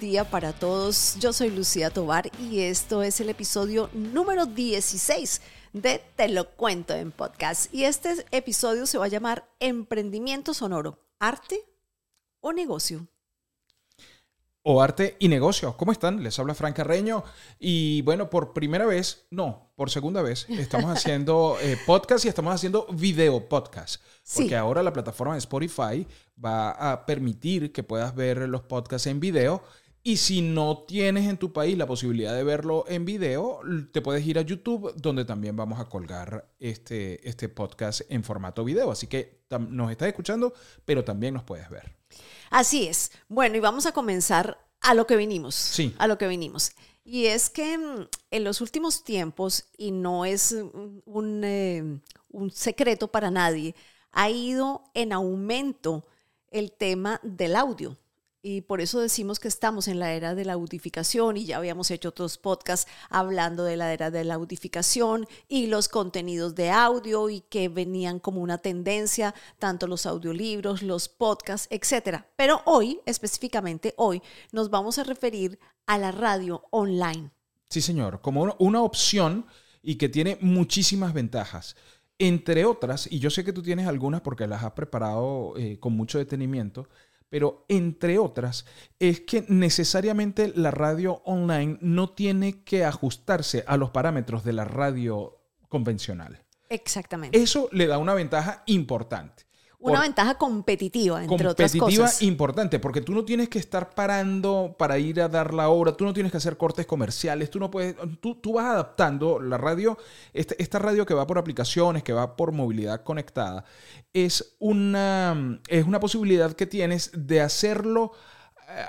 día para todos. Yo soy Lucía Tobar y esto es el episodio número 16 de Te lo cuento en podcast. Y este episodio se va a llamar Emprendimiento Sonoro, arte o negocio o arte y negocio. ¿Cómo están? Les habla Fran Carreño y bueno, por primera vez, no, por segunda vez, estamos haciendo eh, podcast y estamos haciendo video podcast. Porque ahora la plataforma de Spotify va a permitir que puedas ver los podcasts en video. Y si no tienes en tu país la posibilidad de verlo en video, te puedes ir a YouTube, donde también vamos a colgar este, este podcast en formato video. Así que nos estás escuchando, pero también nos puedes ver. Así es. Bueno, y vamos a comenzar a lo que vinimos. Sí. A lo que vinimos. Y es que mm, en los últimos tiempos, y no es un, eh, un secreto para nadie, ha ido en aumento el tema del audio. Y por eso decimos que estamos en la era de la audificación y ya habíamos hecho otros podcasts hablando de la era de la audificación y los contenidos de audio y que venían como una tendencia, tanto los audiolibros, los podcasts, etc. Pero hoy, específicamente hoy, nos vamos a referir a la radio online. Sí, señor, como una opción y que tiene muchísimas ventajas. Entre otras, y yo sé que tú tienes algunas porque las has preparado eh, con mucho detenimiento, pero entre otras, es que necesariamente la radio online no tiene que ajustarse a los parámetros de la radio convencional. Exactamente. Eso le da una ventaja importante. Una ventaja competitiva, entre otras cosas. Competitiva importante, porque tú no tienes que estar parando para ir a dar la hora, tú no tienes que hacer cortes comerciales, tú no puedes, tú, tú vas adaptando la radio, este, esta, radio que va por aplicaciones, que va por movilidad conectada, es una, es una posibilidad que tienes de hacerlo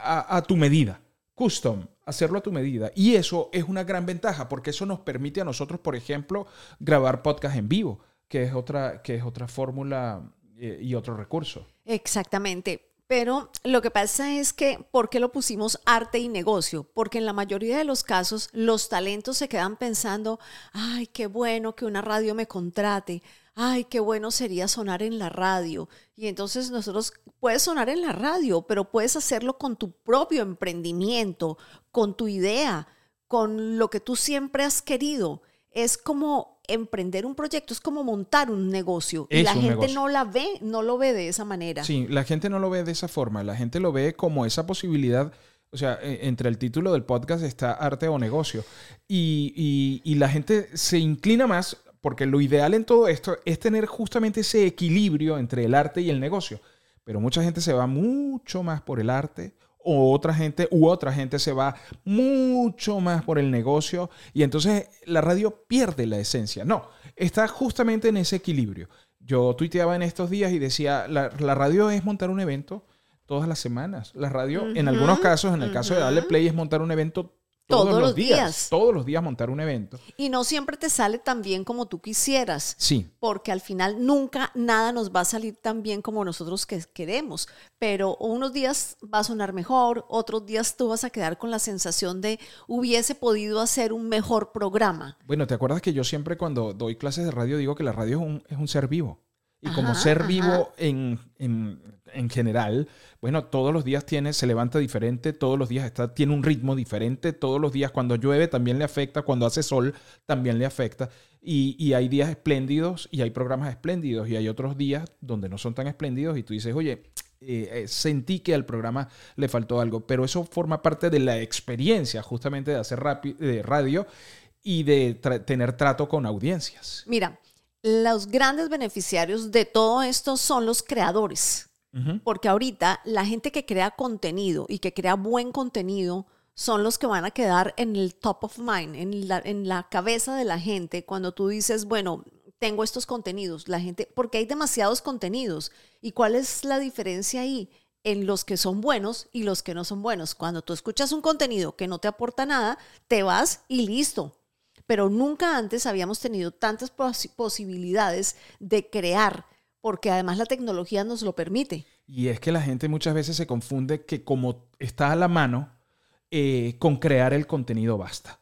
a, a tu medida, custom, hacerlo a tu medida. Y eso es una gran ventaja, porque eso nos permite a nosotros, por ejemplo, grabar podcast en vivo, que es otra, que es otra fórmula eh, y otro recurso. Exactamente. Pero lo que pasa es que, ¿por qué lo pusimos arte y negocio? Porque en la mayoría de los casos los talentos se quedan pensando, ay, qué bueno que una radio me contrate, ay, qué bueno sería sonar en la radio. Y entonces nosotros, puedes sonar en la radio, pero puedes hacerlo con tu propio emprendimiento, con tu idea, con lo que tú siempre has querido. Es como emprender un proyecto, es como montar un negocio. y la gente no la ve, no lo ve de esa manera. Sí, la gente no lo ve de esa forma, la gente lo ve como esa posibilidad. O sea, e, entre el título del podcast está arte o negocio. Y, y la gente se inclina más, porque lo ideal en todo esto es tener justamente ese equilibrio entre el arte y el negocio. Pero mucha gente se va mucho más por el arte o otra gente u otra gente se va mucho más por el negocio y entonces la radio pierde la esencia. No, está justamente en ese equilibrio. Yo tuiteaba en estos días y decía, la, radio es montar un evento todas las semanas. La radio, en algunos casos, en el caso de darle play, es montar un evento todos, los días, Todos los días montar un evento. Y no siempre te sale tan bien como tú quisieras. Sí. Porque al final nunca nada nos va a salir tan bien como nosotros que queremos. Pero unos días va a sonar mejor, otros días tú vas a quedar con la sensación de hubiese podido hacer un mejor programa. Bueno, ¿te acuerdas que yo siempre cuando doy clases de radio digo que la radio es un, es un ser vivo? Y como ser vivo en, en, general, bueno, todos los días tiene, se levanta diferente, todos los días está, tiene un ritmo diferente, todos los días cuando llueve también le afecta, cuando hace sol también le afecta. Y, y hay días espléndidos y hay programas espléndidos y hay otros días donde no son tan espléndidos y tú dices, oye, eh, eh, sentí que al programa le faltó algo, pero eso forma parte de la experiencia justamente de hacer de radio y de tener trato con audiencias. Mira, los grandes beneficiarios de todo esto son los creadores. Porque ahorita la gente que crea contenido y que crea buen contenido son los que van a quedar en el top of mind, en la, en la cabeza de la gente cuando tú dices, bueno, tengo estos contenidos, la gente, porque hay demasiados contenidos. ¿Y cuál es la diferencia ahí? en los que son buenos y los que no son buenos. Cuando tú escuchas un contenido que no te aporta nada, te vas y listo pero nunca antes habíamos tenido tantas posibilidades de crear, porque además la tecnología nos lo permite. Y es que la gente muchas veces se confunde que como está a la mano, eh, con crear el contenido basta.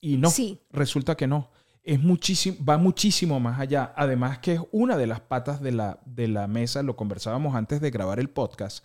Y no, resulta que no. Es muchísimo, va muchísimo más allá. Además que es una de las patas de la, de la mesa, lo conversábamos antes de grabar el podcast,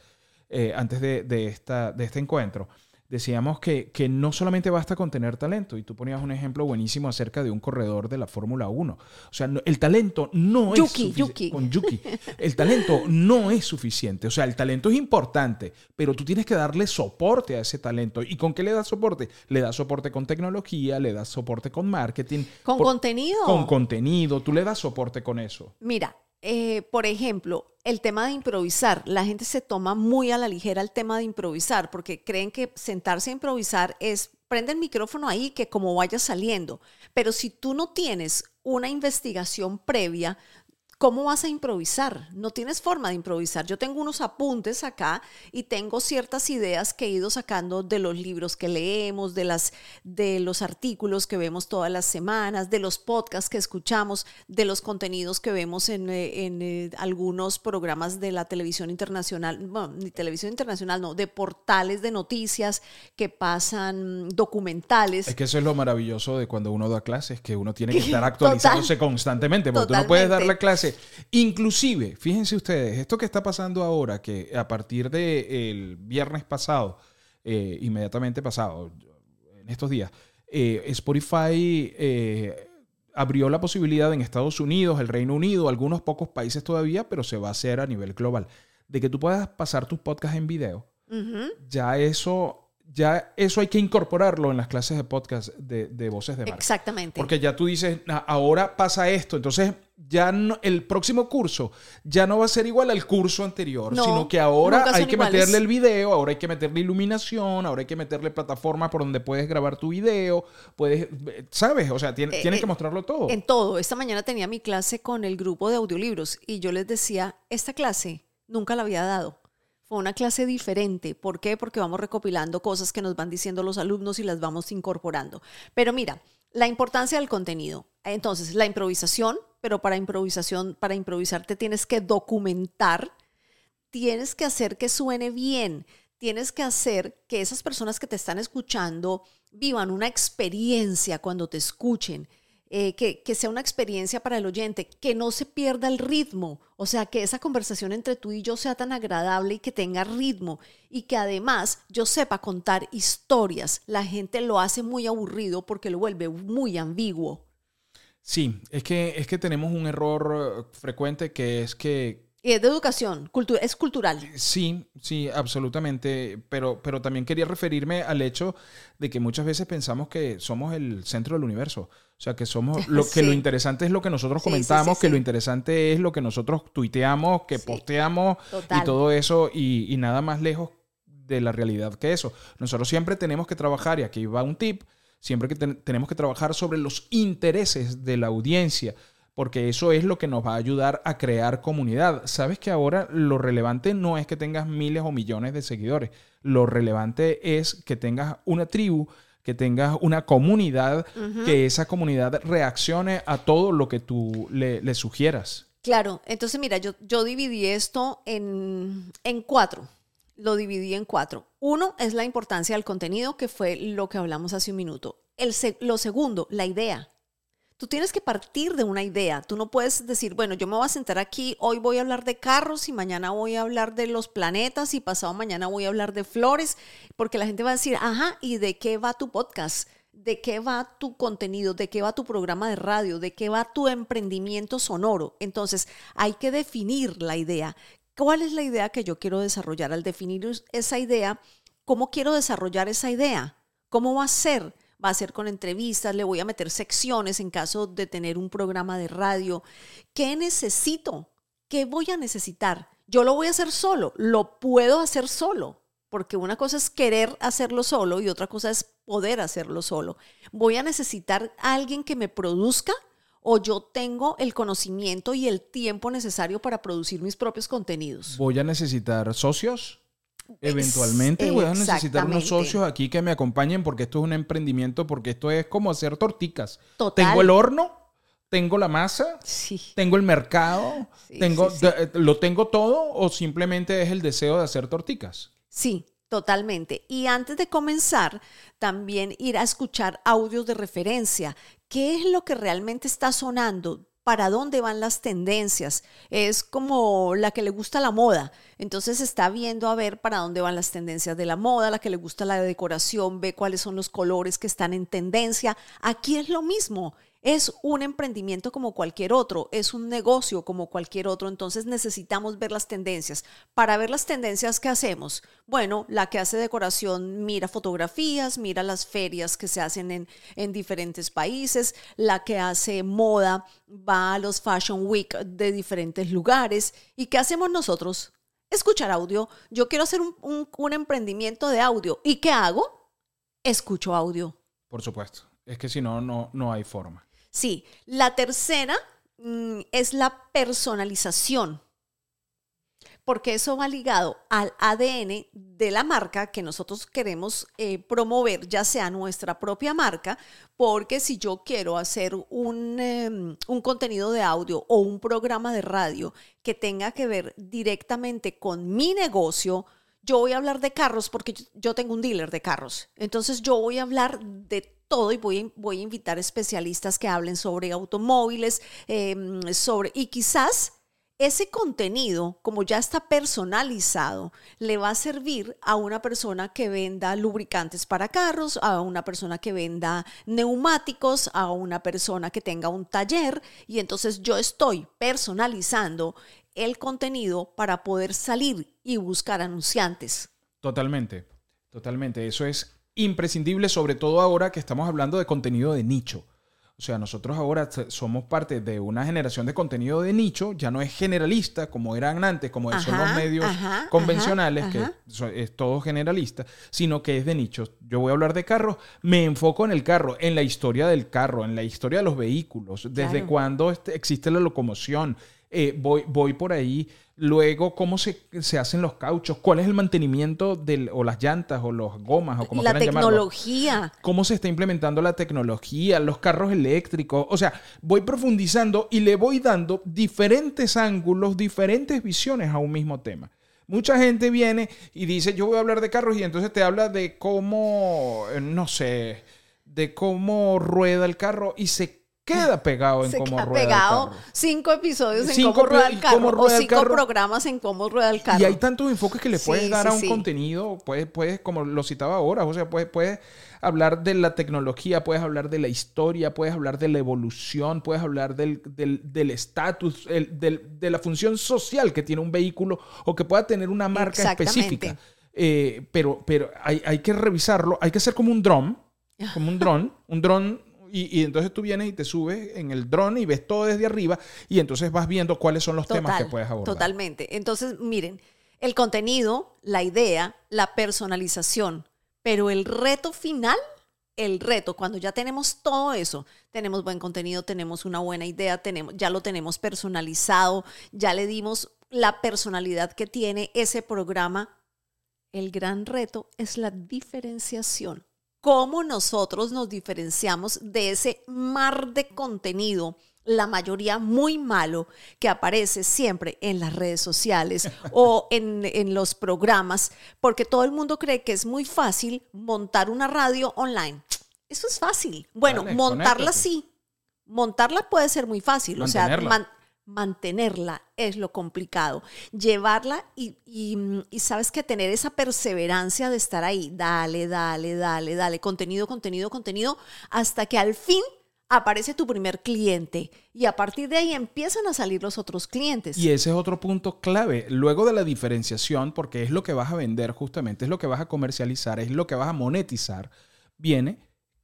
eh, antes de, esta, de este encuentro decíamos que, que, no solamente basta con tener talento, y tú ponías un ejemplo buenísimo acerca de un corredor de la Fórmula 1. O sea, el talento no es suficiente. Con Yuki. El talento no es suficiente. O sea, el talento es importante, pero tú tienes que darle soporte a ese talento. ¿Y con qué le das soporte? Le das soporte con tecnología, le das soporte con marketing. Con contenido. Con contenido, tú le das soporte con eso. Mira, eh, por ejemplo, el tema de improvisar. La gente se toma muy a la ligera el tema de improvisar porque creen que sentarse a improvisar es prende el micrófono ahí que como vaya saliendo. Pero si tú no tienes una investigación previa, ¿Cómo vas a improvisar? No tienes forma de improvisar. Yo tengo unos apuntes acá y tengo ciertas ideas que he ido sacando de los libros que leemos, de, las, de los artículos que vemos todas las semanas, de los podcasts que escuchamos, de los contenidos que vemos en, eh, en eh, algunos programas de la televisión internacional, bueno, ni televisión internacional, no, de portales de noticias que pasan documentales. Es que eso es lo maravilloso de cuando uno da clases, que uno tiene que estar actualizándose constantemente, porque tú no puedes dar la clase inclusive, fíjense ustedes, esto que está pasando ahora, que a partir del viernes pasado, eh, inmediatamente pasado, en estos días, eh, Spotify eh, abrió la posibilidad en Estados Unidos, el Reino Unido, algunos pocos países todavía, pero se va a hacer a nivel global, de que tú puedas pasar tus podcasts en video. Ya eso ya eso hay que incorporarlo en las clases de podcast de, voces de marca. Exactamente. Porque ya tú dices, ahora pasa esto, entonces ya el próximo curso ya no va a ser igual al curso anterior, sino que ahora hay que meterle el video, ahora hay que meterle iluminación, ahora hay que meterle plataforma por donde puedes grabar tu video, puedes, ¿sabes? O sea, tienes eh, que eh, mostrarlo todo. En todo. Esta mañana tenía mi clase con el grupo de audiolibros y yo les decía, esta clase nunca la había dado fue una clase diferente. ¿Por qué? Porque vamos recopilando cosas que nos van diciendo los alumnos y las vamos incorporando. Pero mira, la importancia del contenido. Entonces, la improvisación, pero para improvisación, para improvisar te tienes que documentar, tienes que hacer que suene bien, tienes que hacer que esas personas que te están escuchando vivan una experiencia cuando te escuchen. Eh, que, sea una experiencia para el oyente, que no se pierda el ritmo, o sea, que esa conversación entre tú y yo sea tan agradable y que tenga ritmo y que además yo sepa contar historias. La gente lo hace muy aburrido porque lo vuelve muy ambiguo. Sí, es que, es que tenemos un error frecuente que es que de educación, es cultural. Sí, sí, absolutamente. Pero, pero también quería referirme al hecho de que muchas veces pensamos que somos el centro del universo. O sea, que somos lo que lo interesante es lo que nosotros comentamos, que lo interesante es lo que nosotros tuiteamos, que posteamos y todo eso, y, nada más lejos de la realidad que eso. Nosotros siempre tenemos que trabajar, y aquí va un tip, siempre que tenemos que trabajar sobre los intereses de la audiencia porque eso es lo que nos va a ayudar a crear comunidad. Sabes que ahora lo relevante no es que tengas miles o millones de seguidores, lo relevante es que tengas una tribu, que tengas una comunidad, que esa comunidad reaccione a todo lo que tú le, sugieras. Claro, entonces mira, yo, yo dividí esto en, en cuatro lo dividí en cuatro. Uno es la importancia del contenido, que fue lo que hablamos hace un minuto. El lo segundo, la idea. Tú tienes que partir de una idea. Tú no puedes decir, bueno, yo me voy a sentar aquí, hoy voy a hablar de carros y mañana voy a hablar de los planetas y pasado mañana voy a hablar de flores, porque la gente va a decir, ajá, ¿y de qué va tu podcast? ¿De qué va tu contenido? ¿De qué va tu programa de radio? ¿De qué va tu emprendimiento sonoro? Entonces, hay que definir la idea. ¿Cuál es la idea que yo quiero desarrollar? Al definir esa idea, ¿cómo quiero desarrollar esa idea? ¿Cómo va a ser? Va a ser con entrevistas, le voy a meter secciones en caso de tener un programa de radio. ¿Qué necesito? ¿Qué voy a necesitar? Yo lo voy a hacer solo, lo puedo hacer solo, porque una cosa es querer hacerlo solo y otra cosa es poder hacerlo solo. Voy a necesitar a alguien que me produzca o yo tengo el conocimiento y el tiempo necesario para producir mis propios contenidos. Voy a necesitar socios. Eventualmente voy a necesitar unos socios aquí que me acompañen porque esto es un emprendimiento, porque esto es como hacer torticas. Tengo el horno, tengo la masa, tengo el mercado, tengo, lo tengo todo o simplemente es el deseo de hacer torticas. Sí, Totalmente. Y antes de comenzar, también ir a escuchar audios de referencia. ¿Qué es lo que realmente está sonando? para dónde van las tendencias. Es como la que le gusta la moda. Entonces está viendo a ver para dónde van las tendencias de la moda, la que le gusta la decoración, ve cuáles son los colores que están en tendencia. Aquí es lo mismo. Es un emprendimiento como cualquier otro, es un negocio como cualquier otro, entonces necesitamos ver las tendencias. Para ver las tendencias, ¿qué hacemos? Bueno, la que hace decoración mira fotografías, mira las ferias que se hacen en, en diferentes países, la que hace moda va a los Fashion Week de diferentes lugares. ¿Y qué hacemos nosotros? Escuchar audio. Yo quiero hacer un, un emprendimiento de audio. ¿Y qué hago? Escucho audio. Por supuesto. Es que si no, no, no hay forma. Sí, la tercera mm, es la personalización, porque eso va ligado al ADN de la marca que nosotros queremos eh, promover, ya sea nuestra propia marca, porque si yo quiero hacer un, em, un contenido de audio o un programa de radio que tenga que ver directamente con mi negocio, yo voy a hablar de carros porque yo tengo un dealer de carros. Entonces yo voy a hablar de todo y voy, voy a invitar especialistas que hablen sobre automóviles, em, sobre, y quizás ese contenido, como ya está personalizado, le va a servir a una persona que venda lubricantes para carros, a una persona que venda neumáticos, a una persona que tenga un taller. Y entonces yo estoy personalizando el contenido para poder salir y buscar anunciantes. Totalmente, totalmente. Eso es imprescindible, sobre todo ahora que estamos hablando de contenido de nicho. O sea, nosotros ahora somos parte de una generación de contenido de nicho, ya no es generalista como eran antes, como son los medios convencionales, que es todo generalista, sino que es de nicho. Yo voy a hablar de carros, me enfoco en el carro, en la historia del carro, en la historia de los vehículos, desde cuándo este, existe la locomoción, eh, voy, voy por ahí. Luego, cómo se, hacen los cauchos, cuál es el mantenimiento del, o las llantas o los gomas o como La tecnología. Cómo se está implementando la tecnología, los carros eléctricos. O sea, voy profundizando y le voy dando diferentes ángulos, diferentes visiones a un mismo tema. Mucha gente viene y dice, yo voy a hablar de carros y entonces te habla de cómo, eh, no sé, de cómo rueda el carro y se queda pegado en cómo rueda pegado el carro. cinco episodios en cómo rueda el carro o cinco programas en cómo rueda el carro. Y hay tantos enfoques que le puedes dar a un contenido, puedes, puedes, como lo citaba ahora, o sea, puedes, puedes hablar de la tecnología, puedes hablar de la historia, puedes hablar de la evolución, puedes hablar del estatus, del, de la función social que tiene un vehículo o que pueda tener una marca específica. Eh, pero pero hay, hay que revisarlo, hay que hacer como un dron, como un dron, un dron y, entonces tú vienes y te subes en el dron y ves todo desde arriba y entonces vas viendo cuáles son los temas que puedes abordar. Totalmente. Entonces, miren, el contenido, la idea, la personalización, pero el reto final, el reto, cuando ya tenemos todo eso, tenemos buen contenido, tenemos una buena idea, tenemos, ya lo tenemos personalizado, ya le dimos la personalidad que tiene ese programa, el gran reto es la diferenciación cómo nosotros nos diferenciamos de ese mar de contenido la mayoría muy malo que aparece siempre en las redes sociales o en, los programas, porque todo el mundo cree que es muy fácil montar una radio online. Eso es fácil. Bueno, montarla sí. Montarla puede ser muy fácil. O sea, mantenerla es lo complicado. Llevarla y, y, sabes que tener esa perseverancia de estar ahí, dale, dale, dale, dale, contenido, contenido, contenido, hasta que al fin aparece tu primer cliente y a partir de ahí empiezan a salir los otros clientes. Y ese es otro punto clave. Luego de la diferenciación, porque es lo que vas a vender justamente, es lo que vas a comercializar, es lo que vas a monetizar, viene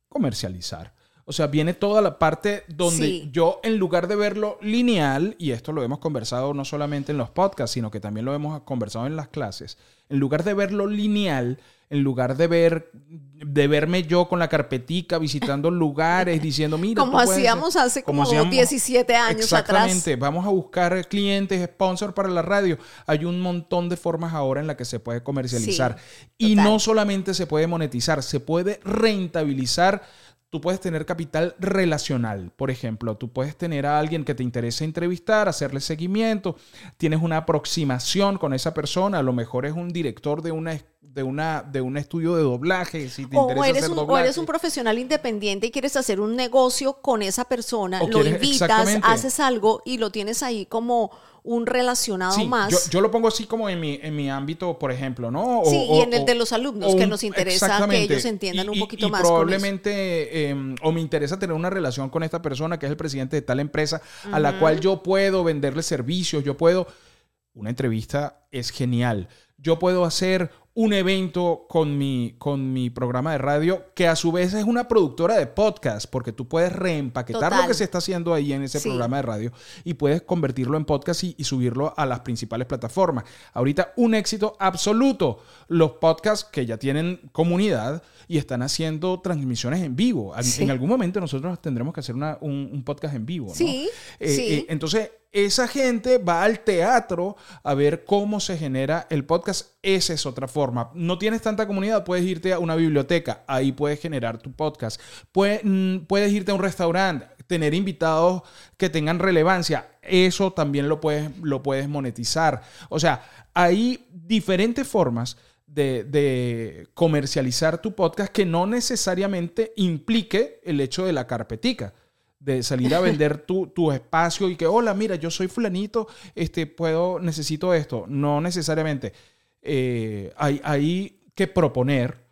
comercializar. O sea, viene toda la parte donde yo, en lugar de verlo lineal, y esto lo hemos conversado no solamente en los podcasts, sino que también lo hemos conversado en las clases, en lugar de verlo lineal, en lugar de ver de verme yo con la carpetica visitando lugares diciendo mira como hacíamos hace como, 17 años exactamente. Vamos a buscar clientes sponsor para la radio. Hay un montón de formas ahora en las que se puede comercializar. Y no solamente se puede monetizar se puede rentabilizar Tú puedes tener capital relacional, por ejemplo. Tú puedes tener a alguien que te interese entrevistar, hacerle seguimiento. Tienes una aproximación con esa persona. A lo mejor es un director de una, de, una, de un estudio de doblaje, si te O interesa eres, hacer un, o eres un profesional independiente y quieres hacer un negocio con esa persona, O lo quieres- invitas, haces algo y lo tienes ahí como un relacionado Sí, más. Yo, yo lo pongo así como en mi, en mi ámbito, por ejemplo, ¿no? O- Sí, o- y en el de los alumnos, que nos interesa que ellos entiendan un Y- poquito y más probablemente, eh, o me interesa tener una relación con esta persona que es el presidente de tal empresa, a la cual yo puedo venderle servicios, yo puedo... Una entrevista es genial. Yo puedo hacer un evento con mi, con mi programa de radio, que a su vez es una productora de podcast, porque tú puedes reempaquetar lo que se está haciendo ahí en ese Sí. programa de radio y puedes convertirlo en podcast y, y subirlo a las principales plataformas. Ahorita un éxito absoluto. Los podcasts que ya tienen comunidad y están haciendo transmisiones en vivo. En- Sí. En algún momento nosotros tendremos que hacer una- un, un podcast en vivo. ¿no? Sí, Eh, sí. eh, entonces, esa gente va al teatro a ver cómo se genera el podcast. Esa es otra forma. No tienes tanta comunidad, puedes irte a una biblioteca, ahí puedes generar tu podcast. Puedes, mm, puedes irte a un restaurante, tener invitados que tengan relevancia. Eso también lo puedes, lo puedes monetizar. O sea, hay diferentes formas. De, de comercializar tu podcast que no necesariamente implique el hecho de la carpetica de salir a vender tu, tu espacio y que, hola, mira, yo soy fulanito, este, puedo, necesito esto. No necesariamente. Eh, hay, hay que proponer.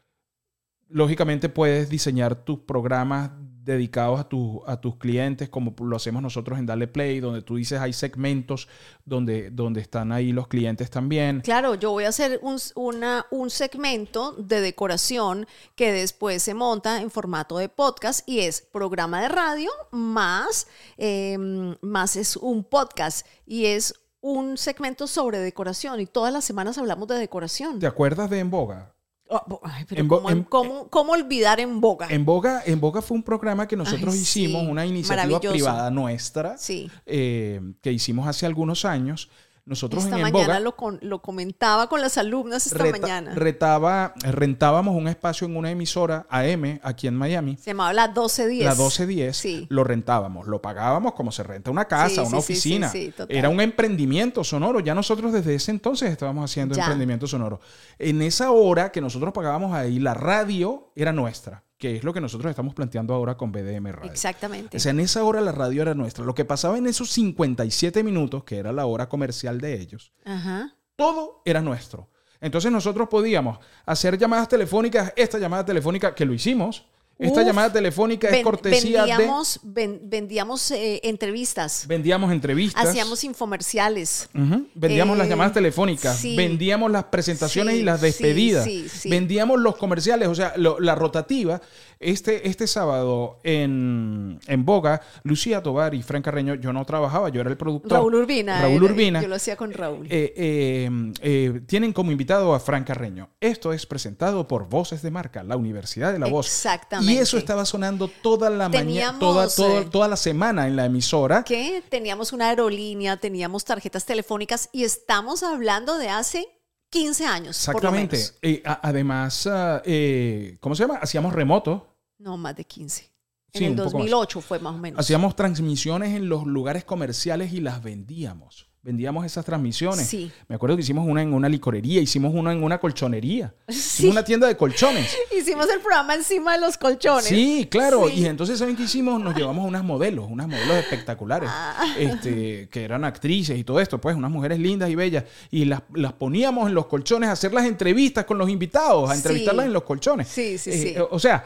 Lógicamente puedes diseñar tus programas dedicados a, tu- a tus clientes, como lo hacemos nosotros en Dale Play, donde tú dices hay segmentos donde, donde están ahí los clientes también. Claro, yo voy a hacer un, una- un segmento de decoración que después se monta en formato de podcast y es programa de radio más, eh, más es un podcast y es un segmento sobre decoración y todas las semanas hablamos de decoración. ¿Te acuerdas de En Boga? Oh, ay, pero En ¿cómo, en- cómo- cómo olvidar en boga? En Boga, en Boga fue un programa que nosotros Ay, hicimos, sí, una iniciativa privada nuestra, Sí. eh, que hicimos hace algunos años. Nosotros Esta en mañana Boga lo, con- lo comentaba con las alumnas esta reta- mañana. retaba, rentábamos un espacio en una emisora AM aquí en Miami. Se llamaba la 1210. La 1210 Sí. lo rentábamos, lo pagábamos como se renta una casa, Sí, una sí, oficina. sí. Era un emprendimiento sonoro. Ya nosotros desde ese entonces estábamos haciendo Ya. emprendimiento sonoro. En esa hora que nosotros pagábamos ahí, la radio era nuestra, que es lo que nosotros estamos planteando ahora con BDM Radio. Exactamente. O sea, en esa hora la radio era nuestra. Lo que pasaba en esos 57 minutos, que era la hora comercial de ellos, Ajá. todo era nuestro. Entonces nosotros podíamos hacer llamadas telefónicas, esta llamada telefónica que lo hicimos. Esta Uf. llamada telefónica es Ven- cortesía vendíamos, ven- vendíamos eh, entrevistas, de... Vendíamos entrevistas. hacíamos infomerciales. Vendíamos Eh, las llamadas telefónicas, sí. vendíamos las presentaciones Sí, y las despedidas, sí. vendíamos los comerciales, o sea, lo- la rotativa. Este, este sábado en, en Boga, Lucía Tobar y Fran Carreño, yo no trabajaba, yo era el productor. Raúl Urbina. Raúl era- Urbina. Yo lo hacía con Raúl. Eh, eh, eh, tienen como invitado a Fran Carreño. Esto es presentado por Voces de Marca, la Universidad de la Voz. Exactamente. Y eso estaba sonando toda la mañana, toda, toda, eh, toda la semana en la emisora. que teníamos una aerolínea, teníamos tarjetas telefónicas y estamos hablando de hace 15 años. por lo Exactamente. menos. Eh, a- además, eh, ¿cómo se llama? Hacíamos remoto. No, más de 15. Sí, en el poco más. 2008 fue más o menos. Hacíamos transmisiones en los lugares comerciales y las vendíamos. Vendíamos esas transmisiones. Sí. Me acuerdo que hicimos una en una licorería, hicimos una en una colchonería. Sí. Hicimos una tienda de colchones. Hicimos el programa encima de los colchones. Sí, claro. Sí. Y entonces, ¿saben qué hicimos? Nos llevamos unas modelos, unas modelos espectaculares, Ah. este, que eran actrices y todo esto, pues, unas mujeres lindas y bellas. Y las, las poníamos en los colchones a hacer las entrevistas con los invitados, a entrevistarlas en los colchones. Sí, sí, Eh, sí. O sea,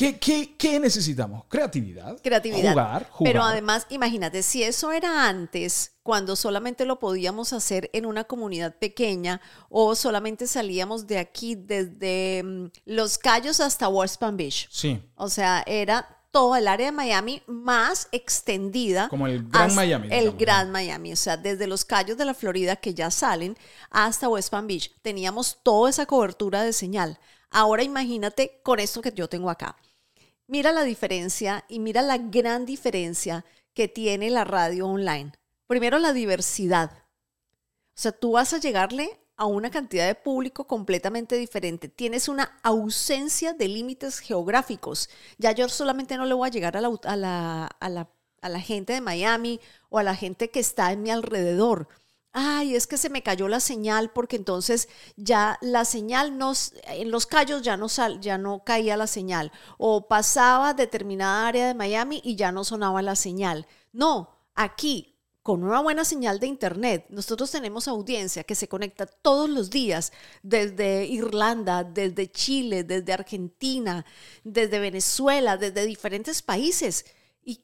¿qué, qué, qué necesitamos? Creatividad. creatividad. Jugar, jugar. Pero además, imagínate, si eso era antes, cuando solamente lo podíamos hacer en una comunidad pequeña o solamente salíamos de aquí desde mm, Los Cayos hasta West Palm Beach. Sí. O sea, era todo el área de Miami más extendida. Como el Gran Miami, El Gran Miami. O sea, desde los Cayos de la Florida que ya salen hasta West Palm Beach. Teníamos toda esa cobertura de señal. Ahora imagínate con esto que yo tengo acá. Mira la diferencia y mira la gran diferencia que tiene la radio online. Primero, la diversidad. O sea, tú vas a llegarle a una cantidad de público completamente diferente. Tienes una ausencia de límites geográficos. Ya yo solamente no le voy a llegar a la, a la, a la, a la gente de Miami o a la gente que está en mi alrededor. Ay, es que se me cayó la señal porque entonces ya la señal no, en los callos ya no, sal, ya no caía la señal o pasaba determinada área de Miami y ya no sonaba la señal. No, aquí con una buena señal de internet, nosotros tenemos audiencia que se conecta todos los días desde Irlanda, desde Chile, desde Argentina, desde Venezuela, desde diferentes países. Y,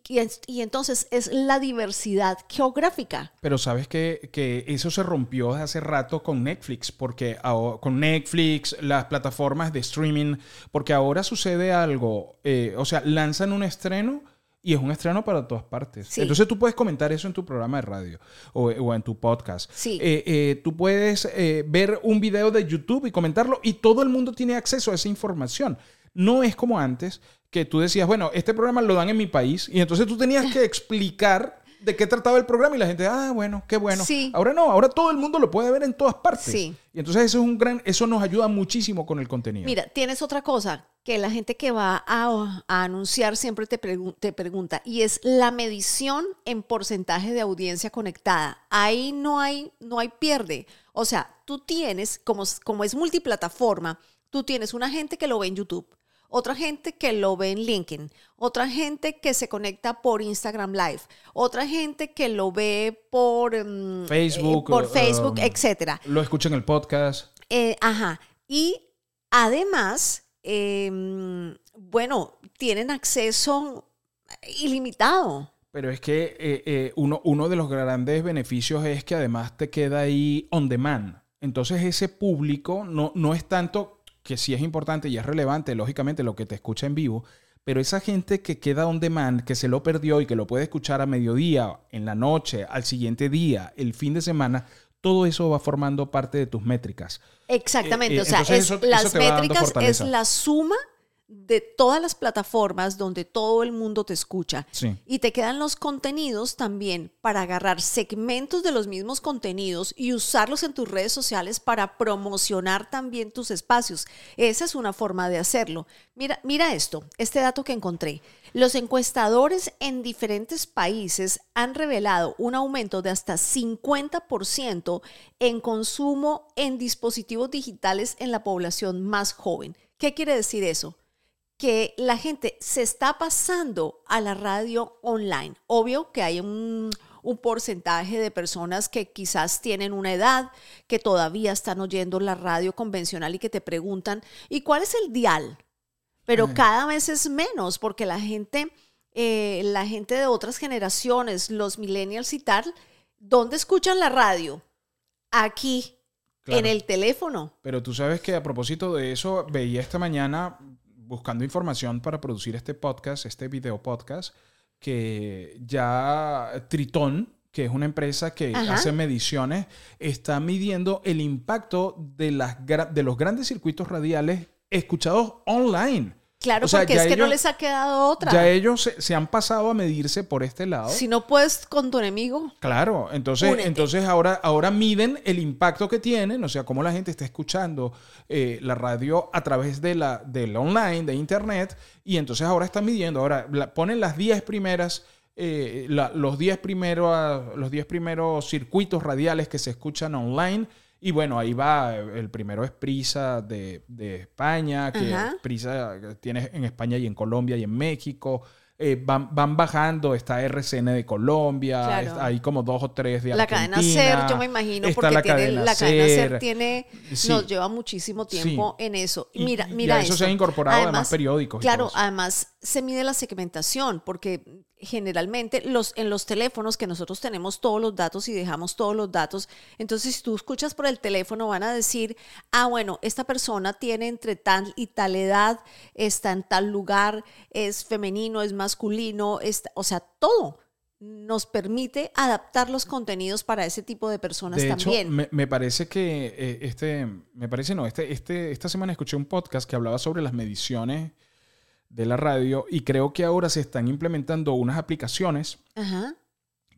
y, entonces es la diversidad geográfica. Pero sabes que, que, eso se rompió hace rato con Netflix, porque con Netflix, las plataformas de streaming, porque ahora sucede algo, eh, o sea, lanzan un estreno y es un estreno para todas partes. Entonces tú puedes comentar eso en tu programa de radio o, en tu podcast. Sí. Eh, eh, tú puedes ver un video de YouTube y comentarlo y todo el mundo tiene acceso a esa información. No es como antes, que tú decías, bueno, este programa lo dan en mi país y entonces tú tenías que explicar de qué trataba el programa y la gente, ah, bueno, qué bueno. Sí. Ahora no, ahora todo el mundo lo puede ver en todas partes. Sí. Y entonces eso es un gran, eso nos ayuda muchísimo con el contenido. Mira, tienes otra cosa que la gente que va a, anunciar siempre te, te pregunta y es la medición en porcentaje de audiencia conectada. Ahí no hay, no hay pierde. O sea, tú tienes, como, como es multiplataforma, tú tienes una gente que lo ve en YouTube otra gente que lo ve en LinkedIn, otra gente que se conecta por Instagram Live, otra gente que lo ve por em, Facebook, por Facebook, um, etcétera. Lo escucha en el podcast. Eh, ajá. Y además, em, bueno, tienen acceso ilimitado. Pero es que eh, eh, uno, uno de los grandes beneficios es que además te queda ahí on demand. Entonces ese público no, no es tanto que sí es importante y es relevante, lógicamente, lo que te escucha en vivo, pero esa gente que queda on demand, que se lo perdió y que lo puede escuchar a mediodía, en la noche, al siguiente día, el fin de semana, todo eso va formando parte de tus métricas. Exactamente, eh, o sea, las métricas es la suma de todas las plataformas donde todo el mundo te escucha. Y te quedan los contenidos también para agarrar segmentos de los mismos contenidos y usarlos en tus redes sociales para promocionar también tus espacios. Esa es una forma de hacerlo. Mira, mira esto, este dato que encontré. Los encuestadores en diferentes países han revelado un aumento de hasta 50% en consumo en dispositivos digitales en la población más joven. ¿Qué quiere decir eso? Que la gente se está pasando a la radio online. Obvio que hay un, porcentaje de personas que quizás tienen una edad, que todavía están oyendo la radio convencional y que te preguntan, ¿y cuál es el dial? Pero cada vez es menos porque la gente, eh, la gente de otras generaciones, los millennials y tal, ¿dónde escuchan la radio? Aquí, En el teléfono. Pero tú sabes que a propósito de eso, veía esta mañana buscando información para producir este podcast, este video podcast, que ya Tritón, que es una empresa que hace mediciones, está midiendo el impacto de, las, de los grandes circuitos radiales escuchados online. Claro, porque es que no les ha quedado otra. Ya ellos se, han pasado a medirse por este lado. Si no puedes con tu enemigo. Claro, entonces, entonces ahora, ahora miden el impacto que tienen, o sea, cómo la gente está escuchando eh, la radio a través de la, del online, de internet, y entonces ahora están midiendo, ahora ponen las 10 primeras... Eh, los 10 primeros, los 10 primeros circuitos radiales que se escuchan online y bueno, ahí va, el primero es Prisa de, España, que Prisa tiene en España y en Colombia y en México. Eh, van, van, bajando, está RCN de Colombia, hay como dos o tres de La cadena SER, yo me imagino, porque la, tiene, cadena, la cadena SER tiene, nos lleva muchísimo tiempo en eso. Mira, mira eso se ha incorporado además, periódicos. Claro, además se mide la segmentación, porque generalmente los, en los teléfonos que nosotros tenemos todos los datos y dejamos todos los datos, entonces si tú escuchas por el teléfono van a decir, ah, bueno, esta persona tiene entre tal y tal edad, está en tal lugar, es femenino, es masculino, o sea, todo nos permite adaptar los contenidos para ese tipo de personas de también. Me, me, parece que eh, este, me parece no, este, este, esta semana escuché un podcast que hablaba sobre las mediciones de la radio y creo que ahora se están implementando unas aplicaciones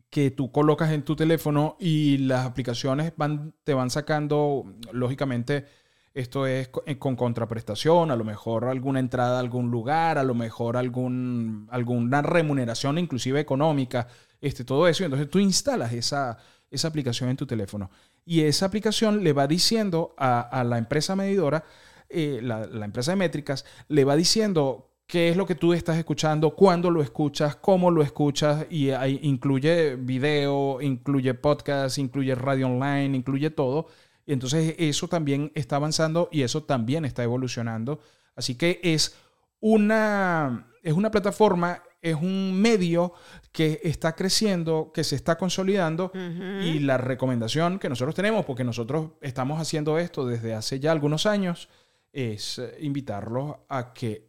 que tú colocas en tu teléfono y las aplicaciones van, te van sacando, lógicamente, esto es eh, con contraprestación, a lo mejor alguna entrada a algún lugar, a lo mejor algún, alguna remuneración inclusive económica, este, todo eso. Y entonces tú instalas esa, esa aplicación en tu teléfono. Y esa aplicación le va diciendo a, la empresa medidora, eh, la, empresa de métricas, le va diciendo qué es lo que tú estás escuchando, cuándo lo escuchas, cómo lo escuchas, y ahí incluye video, incluye podcast, incluye radio online, incluye todo. Y entonces eso también está avanzando y eso también está evolucionando. Así que es una, es una plataforma, es un medio que está creciendo, que se está consolidando y la recomendación que nosotros tenemos, porque nosotros estamos haciendo esto desde hace ya algunos años, es eh, invitarlos a que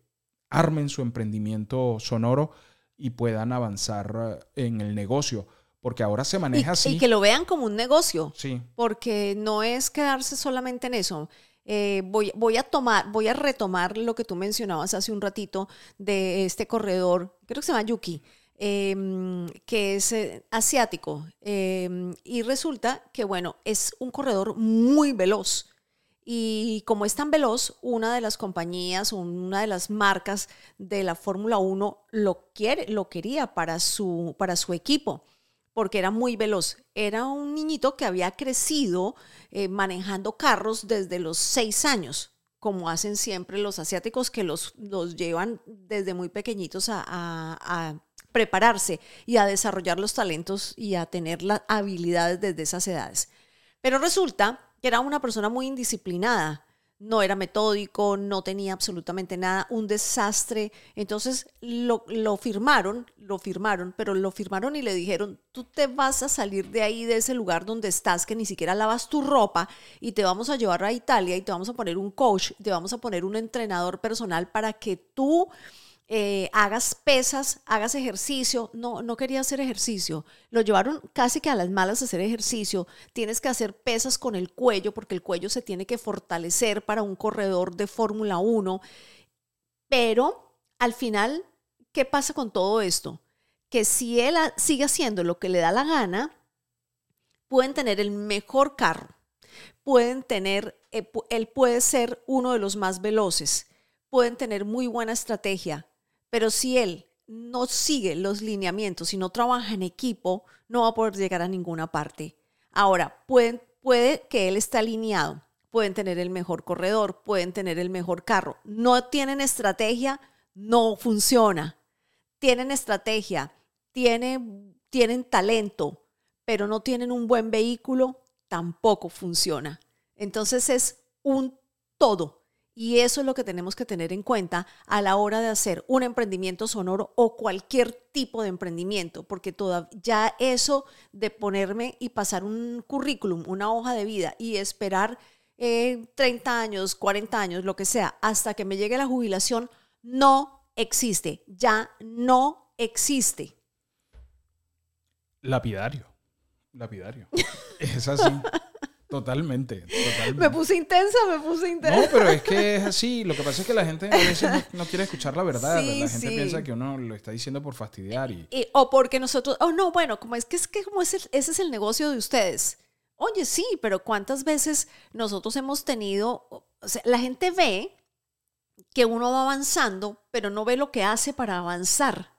armen su emprendimiento sonoro y puedan avanzar eh, en el negocio. Porque ahora se maneja así. Y que lo vean como un negocio. Sí. Porque no es quedarse solamente en eso. Eh, voy, voy, a tomar, voy a retomar lo que tú mencionabas hace un ratito de este corredor, creo que se llama Yuki, em, que es eh, asiático. Em, y resulta que, bueno, es un corredor muy veloz. Y como es tan veloz, una de las compañías una de las marcas de la Fórmula 1 lo, quiere, lo quería para su, para su equipo porque era muy veloz. Era un niñito que había crecido eh, manejando carros desde los seis años, como hacen siempre los asiáticos que los, los llevan desde muy pequeñitos a, a prepararse y a desarrollar los talentos y a tener las habilidades desde esas edades. Pero resulta que era una persona muy indisciplinada no era metódico, no tenía absolutamente nada, un desastre. Entonces lo, firmaron, lo firmaron, pero lo firmaron y le dijeron, tú te vas a salir de ahí, de ese lugar donde estás, que ni siquiera lavas tu ropa, y te vamos a llevar a Italia y te vamos a poner un coach, te vamos a poner un entrenador personal para que tú eh, hagas pesas, hagas ejercicio. No, no quería hacer ejercicio. Lo llevaron casi que a las malas a hacer ejercicio. Tienes que hacer pesas con el cuello porque el cuello se tiene que fortalecer para un corredor de Fórmula 1. Pero al final, ¿qué pasa con todo esto? Que si él sigue haciendo lo que le da la gana, pueden tener el mejor carro, pueden tener, eh, él puede ser uno de los más veloces, pueden tener muy buena estrategia, pero si él no sigue los lineamientos y no trabaja en equipo, no va a poder llegar a ninguna parte. Ahora, puede que él esté alineado, pueden tener el mejor corredor, pueden tener el mejor carro. No tienen estrategia, no funciona. Tienen estrategia, tienen, tienen talento, pero no tienen un buen vehículo, tampoco funciona. Entonces es un todo. Y eso es lo que tenemos que tener en cuenta a la hora de hacer un emprendimiento sonoro o cualquier tipo de emprendimiento, porque toda, ya eso de ponerme y pasar un currículum, una hoja de vida y esperar 30 eh, años, 40 años, lo que sea, hasta que me llegue la jubilación, no existe, ya no existe. Lapidario, lapidario. es así. Totalmente, totalmente. Me puse intensa, me puse intensa. No, pero es que es así. Lo que pasa es que la gente a veces no, quiere escuchar la verdad. la gente piensa que uno lo está diciendo por fastidiar. Y... o porque nosotros, oh no, bueno, como es que es que como ese, ese es el negocio de ustedes. Oye, sí, pero ¿cuántas veces nosotros hemos tenido, o sea, la gente ve que uno va avanzando, pero no ve lo que hace para avanzar.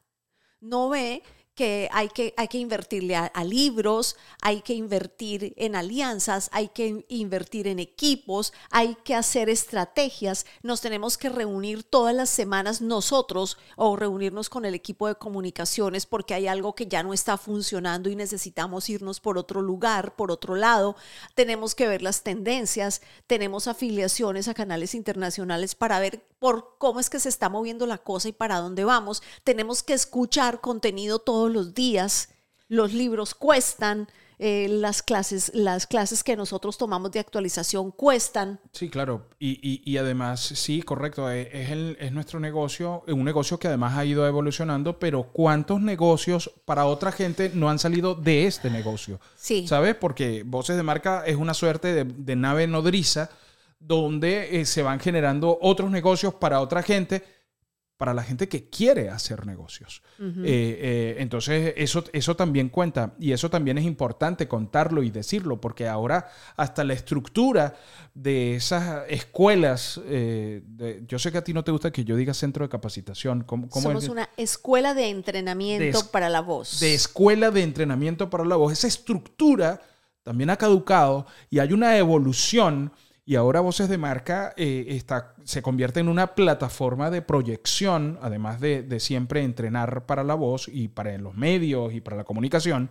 No ve que hay que, hay que invertirle a, libros, hay que invertir en alianzas, hay que invertir en equipos, hay que hacer estrategias, nos tenemos que reunir todas las semanas nosotros o reunirnos con el equipo de comunicaciones porque hay algo que ya no está funcionando y necesitamos irnos por otro lugar, por otro lado, tenemos que ver las tendencias, tenemos afiliaciones a canales internacionales para ver por cómo es que se está moviendo la cosa y para dónde vamos, tenemos que escuchar contenido todos los días, los libros cuestan, eh, las, clases, las clases que nosotros tomamos de actualización cuestan. Sí, claro. Y, además, sí, correcto, eh, es, es nuestro negocio, un negocio que además ha ido evolucionando, pero ¿cuántos negocios para otra gente no han salido de este negocio? Sí. ¿Sabes? Porque Voces de Marca es una suerte de, nave nodriza donde eh, se van generando otros negocios para otra gente para la gente que quiere hacer negocios. Eh, eh, entonces, eso, eso también cuenta y eso también es importante contarlo y decirlo, porque ahora hasta la estructura de esas escuelas, eh, yo sé que a ti no te gusta que yo diga centro de capacitación. ¿cómo, Somos una escuela de entrenamiento para la voz. De escuela de entrenamiento para la voz. Esa estructura también ha caducado y hay una evolución y ahora Voces de Marca eh, está, se convierte en una plataforma de proyección, además de, siempre entrenar para la voz y para los medios y para la comunicación.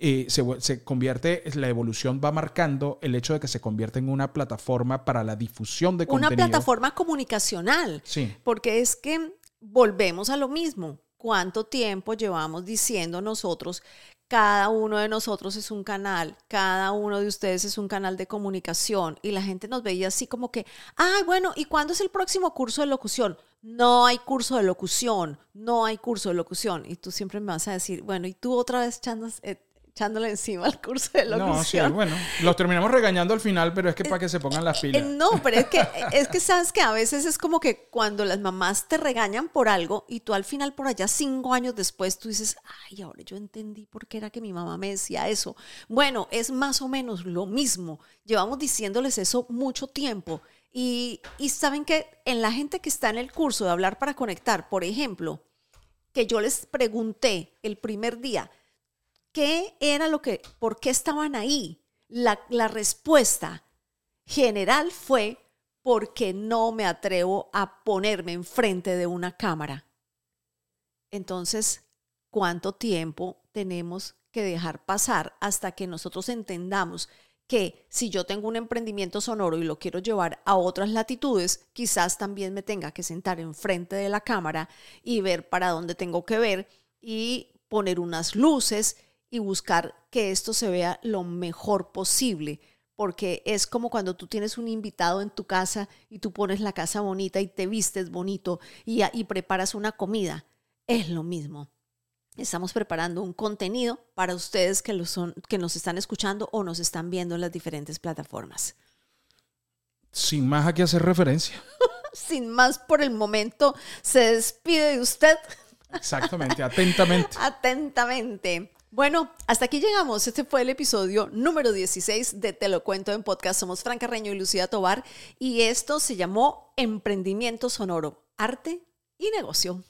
Eh, se, se, convierte, la evolución va marcando el hecho de que se convierte en una plataforma para la difusión de contenido. Una plataforma comunicacional. Sí. Porque es que volvemos a lo mismo. ¿Cuánto tiempo llevamos diciendo nosotros cada uno de nosotros es un canal, cada uno de ustedes es un canal de comunicación y la gente nos veía así como que, ay, bueno, ¿y cuándo es el próximo curso de locución? No hay curso de locución, no hay curso de locución. Y tú siempre me vas a decir, bueno, y tú otra vez echandas, eh, echándole encima al curso de locución. No, sí, bueno, los terminamos regañando al final, pero es que para que se pongan las pilas. Eh, no, pero es que, es que sabes que a veces es como que cuando las mamás te regañan por algo y tú al final por allá cinco años después tú dices, ay, ahora yo entendí por qué era que mi mamá me decía eso. Bueno, es más o menos lo mismo. Llevamos diciéndoles eso mucho tiempo. Y, y saben que en la gente que está en el curso de hablar para conectar, por ejemplo, que yo les pregunté el primer día, ¿Qué era lo que, por qué estaban ahí? La, la respuesta general fue porque no me atrevo a ponerme enfrente de una cámara. Entonces, ¿cuánto tiempo tenemos que dejar pasar hasta que nosotros entendamos que si yo tengo un emprendimiento sonoro y lo quiero llevar a otras latitudes, quizás también me tenga que sentar enfrente de la cámara y ver para dónde tengo que ver y poner unas luces y buscar que esto se vea lo mejor posible, porque es como cuando tú tienes un invitado en tu casa y tú pones la casa bonita y te vistes bonito y, y preparas una comida. Es lo mismo. Estamos preparando un contenido para ustedes que, lo son, que nos están escuchando o nos están viendo en las diferentes plataformas. Sin más a qué hacer referencia. Sin más por el momento, se despide de usted. Exactamente, atentamente. atentamente. Bueno, hasta aquí llegamos. Este fue el episodio número 16 de Te lo cuento en podcast. Somos Fran Carreño y Lucía Tobar y esto se llamó Emprendimiento Sonoro, Arte y Negocio.